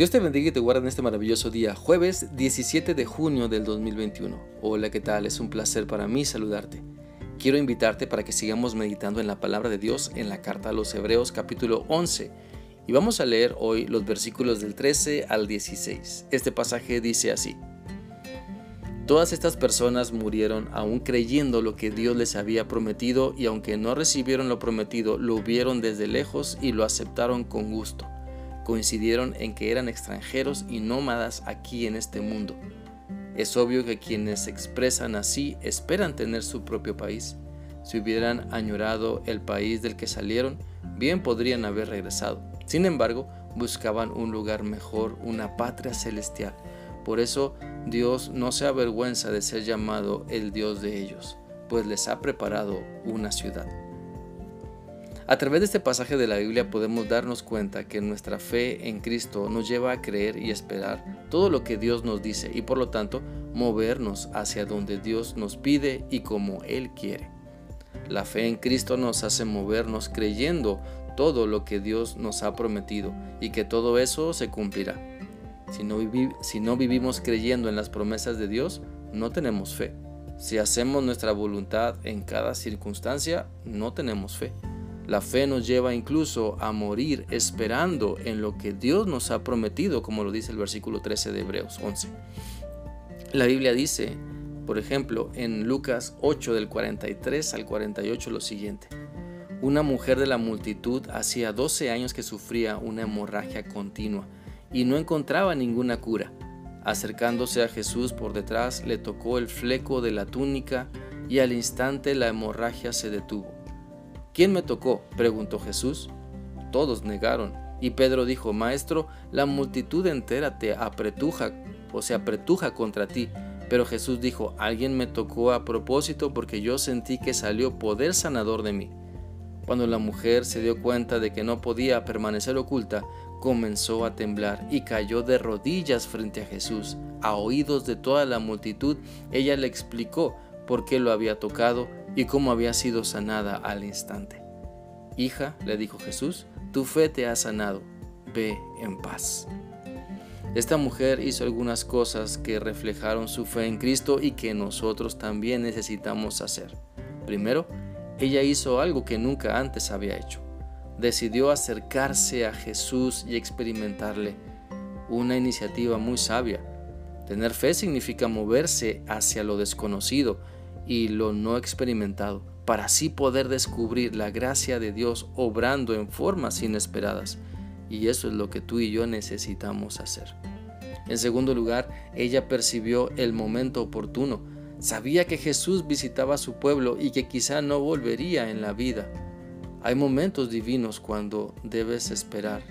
Dios te bendiga y te guarde en este maravilloso día, jueves 17 de junio del 2021. Hola, ¿qué tal? Es un placer para mí saludarte. Quiero invitarte para que sigamos meditando en la palabra de Dios en la carta a los Hebreos capítulo 11 y vamos a leer hoy los versículos del 13 al 16. Este pasaje dice así. Todas estas personas murieron aún creyendo lo que Dios les había prometido y aunque no recibieron lo prometido, lo vieron desde lejos y lo aceptaron con gusto coincidieron en que eran extranjeros y nómadas aquí en este mundo. Es obvio que quienes expresan así esperan tener su propio país. Si hubieran añorado el país del que salieron, bien podrían haber regresado. Sin embargo, buscaban un lugar mejor, una patria celestial. Por eso Dios no se avergüenza de ser llamado el Dios de ellos, pues les ha preparado una ciudad. A través de este pasaje de la Biblia podemos darnos cuenta que nuestra fe en Cristo nos lleva a creer y esperar todo lo que Dios nos dice y por lo tanto movernos hacia donde Dios nos pide y como Él quiere. La fe en Cristo nos hace movernos creyendo todo lo que Dios nos ha prometido y que todo eso se cumplirá. Si no, vivimos creyendo en las promesas de Dios, no tenemos fe. Si hacemos nuestra voluntad en cada circunstancia, no tenemos fe. La fe nos lleva incluso a morir esperando en lo que Dios nos ha prometido, como lo dice el versículo 13 de Hebreos 11. La Biblia dice, por ejemplo, en Lucas 8 del 43 al 48 lo siguiente. Una mujer de la multitud hacía 12 años que sufría una hemorragia continua y no encontraba ninguna cura. Acercándose a Jesús por detrás, le tocó el fleco de la túnica y al instante la hemorragia se detuvo. ¿Quién me tocó? preguntó Jesús. Todos negaron. Y Pedro dijo, Maestro, la multitud entera te apretuja o se apretuja contra ti. Pero Jesús dijo, alguien me tocó a propósito porque yo sentí que salió poder sanador de mí. Cuando la mujer se dio cuenta de que no podía permanecer oculta, comenzó a temblar y cayó de rodillas frente a Jesús. A oídos de toda la multitud, ella le explicó por qué lo había tocado y cómo había sido sanada al instante. Hija, le dijo Jesús, tu fe te ha sanado, ve en paz. Esta mujer hizo algunas cosas que reflejaron su fe en Cristo y que nosotros también necesitamos hacer. Primero, ella hizo algo que nunca antes había hecho. Decidió acercarse a Jesús y experimentarle. Una iniciativa muy sabia. Tener fe significa moverse hacia lo desconocido y lo no experimentado, para así poder descubrir la gracia de Dios obrando en formas inesperadas. Y eso es lo que tú y yo necesitamos hacer. En segundo lugar, ella percibió el momento oportuno. Sabía que Jesús visitaba su pueblo y que quizá no volvería en la vida. Hay momentos divinos cuando debes esperar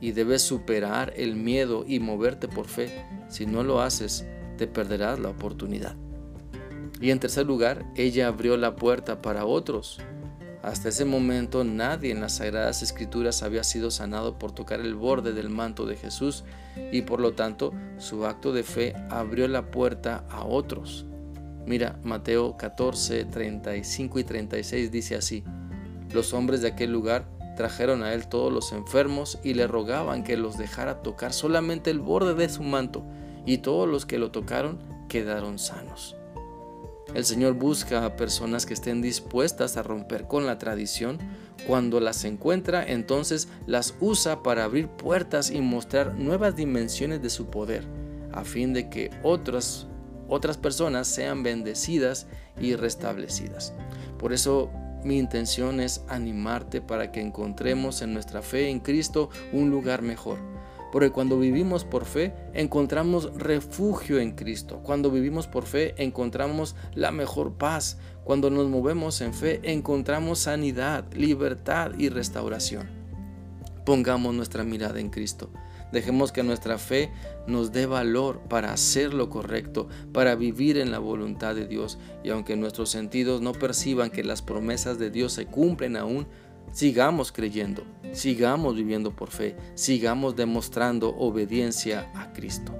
y debes superar el miedo y moverte por fe. Si no lo haces, te perderás la oportunidad. Y en tercer lugar, ella abrió la puerta para otros. Hasta ese momento nadie en las Sagradas Escrituras había sido sanado por tocar el borde del manto de Jesús y por lo tanto su acto de fe abrió la puerta a otros. Mira, Mateo 14, 35 y 36 dice así, los hombres de aquel lugar trajeron a él todos los enfermos y le rogaban que los dejara tocar solamente el borde de su manto y todos los que lo tocaron quedaron sanos. El Señor busca a personas que estén dispuestas a romper con la tradición. Cuando las encuentra, entonces las usa para abrir puertas y mostrar nuevas dimensiones de su poder, a fin de que otras, otras personas sean bendecidas y restablecidas. Por eso mi intención es animarte para que encontremos en nuestra fe en Cristo un lugar mejor porque cuando vivimos por fe, encontramos refugio en Cristo. Cuando vivimos por fe, encontramos la mejor paz. Cuando nos movemos en fe, encontramos sanidad, libertad y restauración. Pongamos nuestra mirada en Cristo. Dejemos que nuestra fe nos dé valor para hacer lo correcto, para vivir en la voluntad de Dios. Y aunque nuestros sentidos no perciban que las promesas de Dios se cumplen aún, Sigamos creyendo, sigamos viviendo por fe, sigamos demostrando obediencia a Cristo.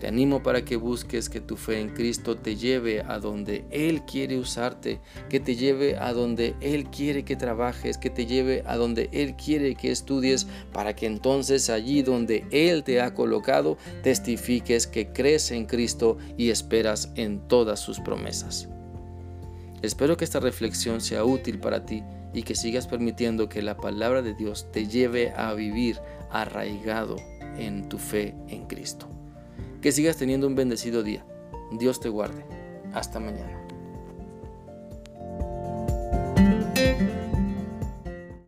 Te animo para que busques que tu fe en Cristo te lleve a donde Él quiere usarte, que te lleve a donde Él quiere que trabajes, que te lleve a donde Él quiere que estudies, para que entonces allí donde Él te ha colocado, testifiques que crees en Cristo y esperas en todas sus promesas. Espero que esta reflexión sea útil para ti y que sigas permitiendo que la palabra de Dios te lleve a vivir arraigado en tu fe en Cristo. Que sigas teniendo un bendecido día. Dios te guarde. Hasta mañana.